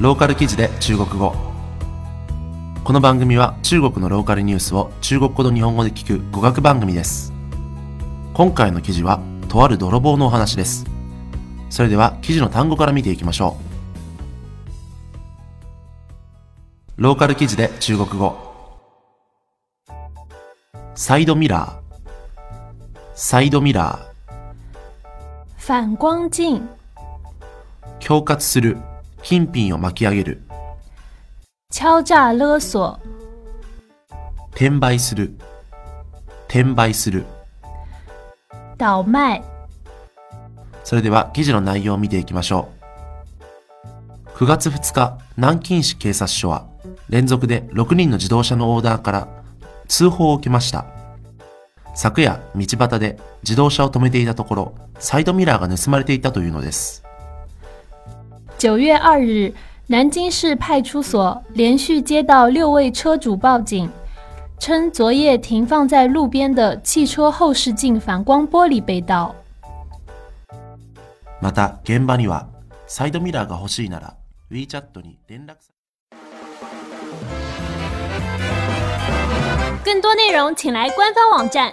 ローカル記事で中国語。この番組は中国のローカルニュースを中国語と日本語で聞く語学番組です。今回の記事はとある泥棒のお話です。それでは記事の単語から見ていきましょう。ローカル記事で中国語。サイドミラー。サイドミラー。反光鏡、恐喝する金品を巻き上げる。敲诈勒索、転売する。転売する。倒卖、それでは記事の内容を見ていきましょう。9月2日南京市警察署は連続で6人の自動車のオーダーから通報を受けました。昨夜道端で自動車を止めていたところサイドミラーが盗まれていたというのです九月二日，南京市派出所连续接到六位车主报警，称昨夜停放在路边的汽车后视镜反光玻璃被盗。また現場にはサイドミラーが欲しいなら WeChat に連絡さ更多内容请来官方网站